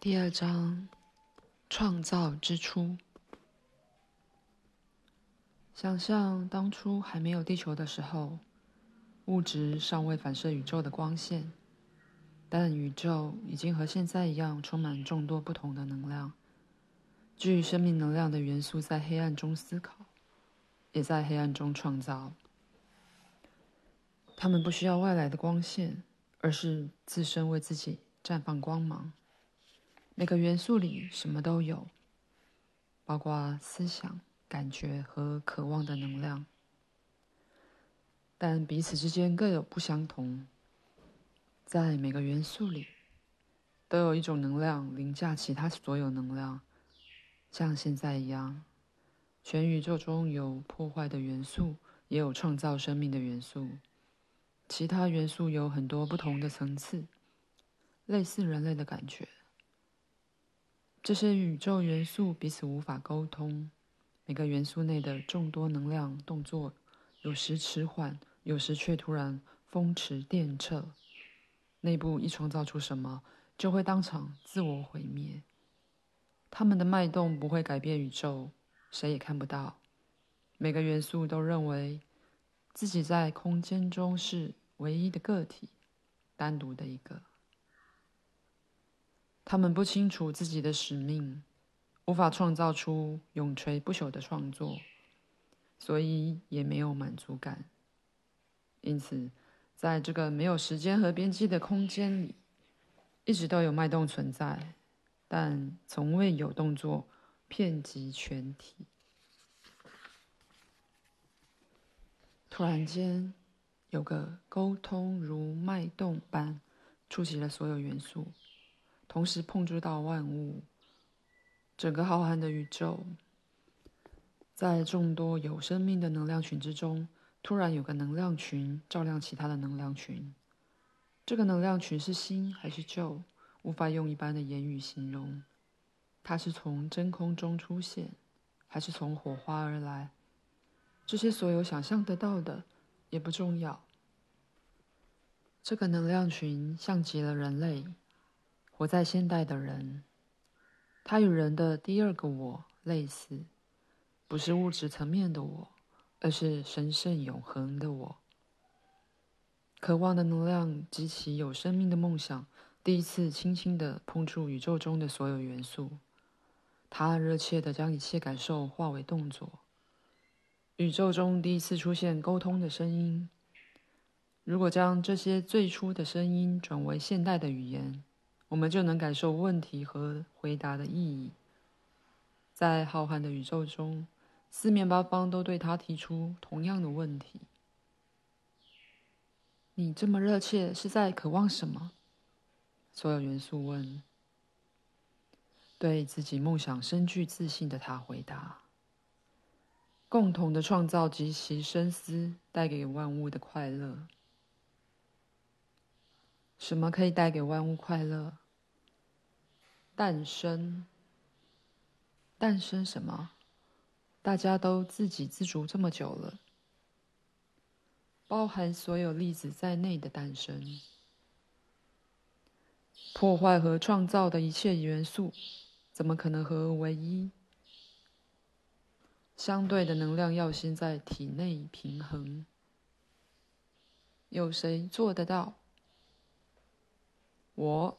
第二章，创造之初。想象当初还没有地球的时候，物质尚未反射宇宙的光线，但宇宙已经和现在一样，充满众多不同的能量。具生命能量的元素在黑暗中思考，也在黑暗中创造。他们不需要外来的光线，而是自身为自己绽放光芒。每个元素里什么都有，包括思想、感觉和渴望的能量，但彼此之间各有不相同。在每个元素里，都有一种能量凌驾其他所有能量，像现在一样。全宇宙中有破坏的元素，也有创造生命的元素。其他元素有很多不同的层次，类似人类的感觉。这些宇宙元素彼此无法沟通，每个元素内的众多能量动作有时迟缓，有时却突然风驰电掣。内部一创造出什么，就会当场自我毁灭。它们的脉动不会改变宇宙，谁也看不到。每个元素都认为自己在空间中是唯一的个体，单独的一个。他们不清楚自己的使命，无法创造出永垂不朽的创作，所以也没有满足感。因此，在这个没有时间和边际的空间里，一直都有脉动存在，但从未有动作遍及全体。突然间，有个沟通如脉动般触及了所有元素。同时碰触到万物，整个浩瀚的宇宙，在众多有生命的能量群之中，突然有个能量群照亮其他的能量群。这个能量群是新还是旧，无法用一般的言语形容。它是从真空中出现，还是从火花而来？这些所有想象得到的也不重要。这个能量群像极了人类。活在现代的人，他与人的第二个我类似，不是物质层面的我，而是神圣永恒的我。渴望的能量及其有生命的梦想，第一次轻轻地碰触宇宙中的所有元素。他热切地将一切感受化为动作。宇宙中第一次出现沟通的声音。如果将这些最初的声音转为现代的语言，我们就能感受问题和回答的意义。在浩瀚的宇宙中，四面八方都对他提出同样的问题：“你这么热切，是在渴望什么？”所有元素问。对自己梦想深具自信的他回答：“共同的创造及其深思带给万物的快乐。”什么可以带给万物快乐？诞生。诞生什么？大家都自给自足这么久了，包含所有粒子在内的诞生。破坏和创造的一切元素，怎么可能合而为一？相对的能量要先在体内平衡。有谁做得到？我，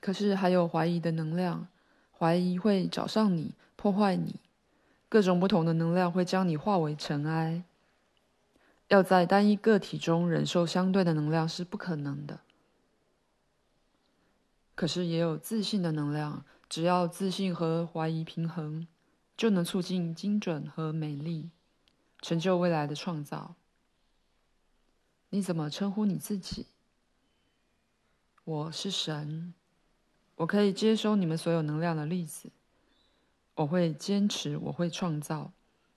可是还有怀疑的能量，怀疑会找上你，破坏你，各种不同的能量会将你化为尘埃。要在单一个体中忍受相对的能量是不可能的。可是也有自信的能量，只要自信和怀疑平衡，就能促进精准和美丽，成就未来的创造。你怎么称呼你自己？我是神，我可以接收你们所有能量的粒子。我会坚持，我会创造，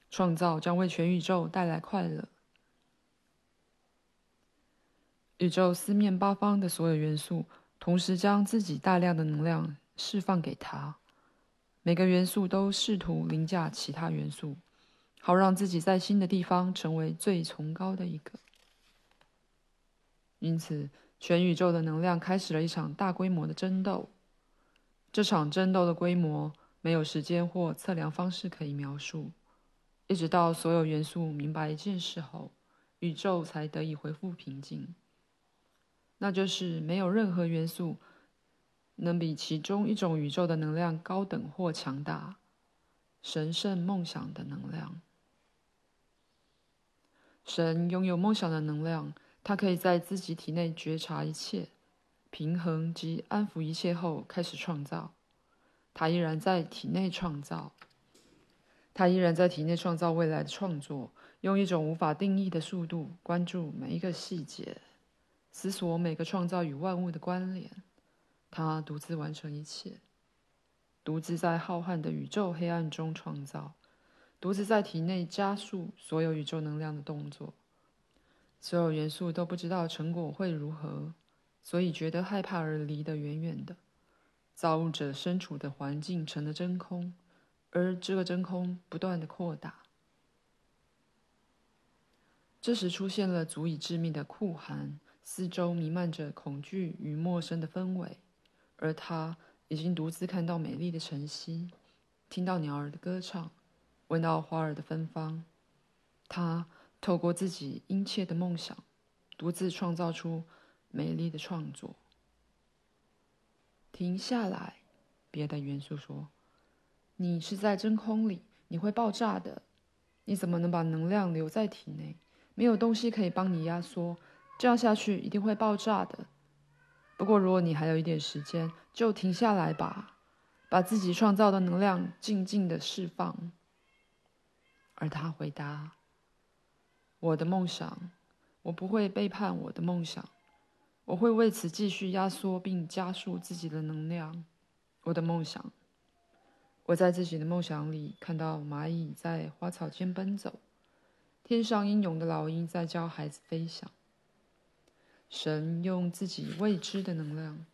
创造将为全宇宙带来快乐。宇宙四面八方的所有元素同时将自己大量的能量释放给他，每个元素都试图凌驾其他元素，好让自己在新的地方成为最崇高的一个。因此，全宇宙的能量开始了一场大规模的争斗。这场争斗的规模没有时间或测量方式可以描述。一直到所有元素明白一件事后，宇宙才得以恢复平静。那就是没有任何元素能比其中一种宇宙的能量高等或强大——神圣梦想的能量。神拥有梦想的能量，他可以在自己体内觉察一切、平衡及安抚一切后开始创造。他依然在体内创造，他依然在体内创造未来的创作，用一种无法定义的速度关注每一个细节。思索每个创造与万物的关联，他独自完成一切，独自在浩瀚的宇宙黑暗中创造，独自在体内加速所有宇宙能量的动作。所有元素都不知道成果会如何，所以觉得害怕而离得远远的。造物者身处的环境成了真空，而这个真空不断的扩大。这时出现了足以致命的酷寒。四周弥漫着恐惧与陌生的氛围，而他已经独自看到美丽的晨曦，听到鸟儿的歌唱，闻到花儿的芬芳。他透过自己殷切的梦想，独自创造出美丽的创作。停下来，别的元素说：“你是在真空里，你会爆炸的。你怎么能把能量留在体内？没有东西可以帮你压缩。”这样下去一定会爆炸的。不过，如果你还有一点时间，就停下来吧，把自己创造的能量静静的释放。而他回答：“我的梦想，我不会背叛我的梦想，我会为此继续压缩并加速自己的能量。我的梦想，我在自己的梦想里看到蚂蚁在花草间奔走，天上英勇的老鹰在教孩子飞翔。”神用自己未知的能量，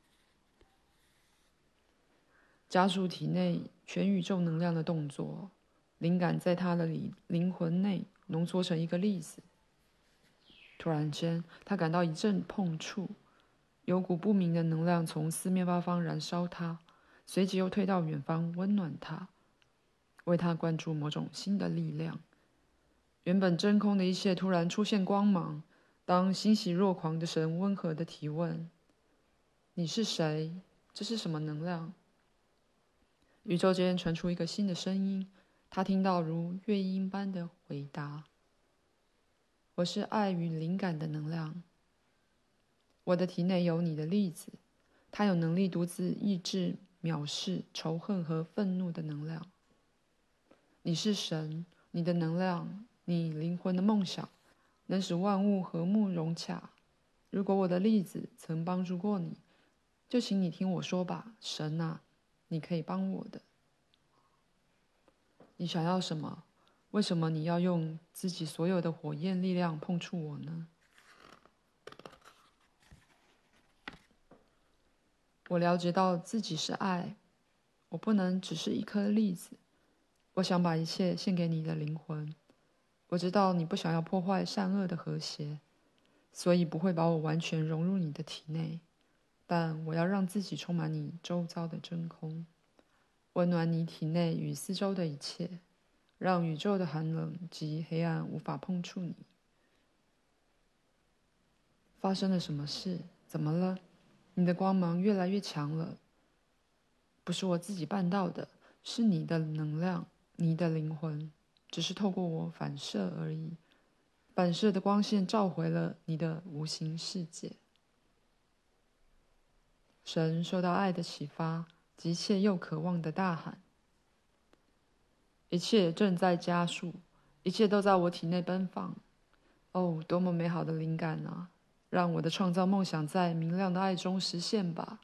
加速体内全宇宙能量的动作。灵感在他的灵灵魂内浓缩成一个粒子。突然间，他感到一阵碰触，有股不明的能量从四面八方燃烧他，随即又退到远方温暖他，为他灌注某种新的力量。原本真空的一切突然出现光芒。当欣喜若狂的神温和地提问：“你是谁？这是什么能量？”宇宙间传出一个新的声音，他听到如乐音般的回答：“我是爱与灵感的能量。我的体内有你的粒子，它有能力独自抑制、藐视、仇恨和愤怒的能量。你是神，你的能量，你灵魂的梦想。”能使万物和睦融洽。如果我的粒子曾帮助过你，就请你听我说吧，神啊，你可以帮我的。你想要什么？为什么你要用自己所有的火焰力量碰触我呢？我了解到自己是爱，我不能只是一颗粒子。我想把一切献给你的灵魂。我知道你不想要破坏善恶的和谐，所以不会把我完全融入你的体内。但我要让自己充满你周遭的真空，温暖你体内与四周的一切，让宇宙的寒冷及黑暗无法碰触你。发生了什么事？怎么了？你的光芒越来越强了。不是我自己办到的，是你的能量，你的灵魂。只是透过我反射而已，反射的光线照回了你的无形世界。神受到爱的启发，急切又渴望的大喊：“一切正在加速，一切都在我体内奔放。哦，多么美好的灵感啊！让我的创造梦想在明亮的爱中实现吧。”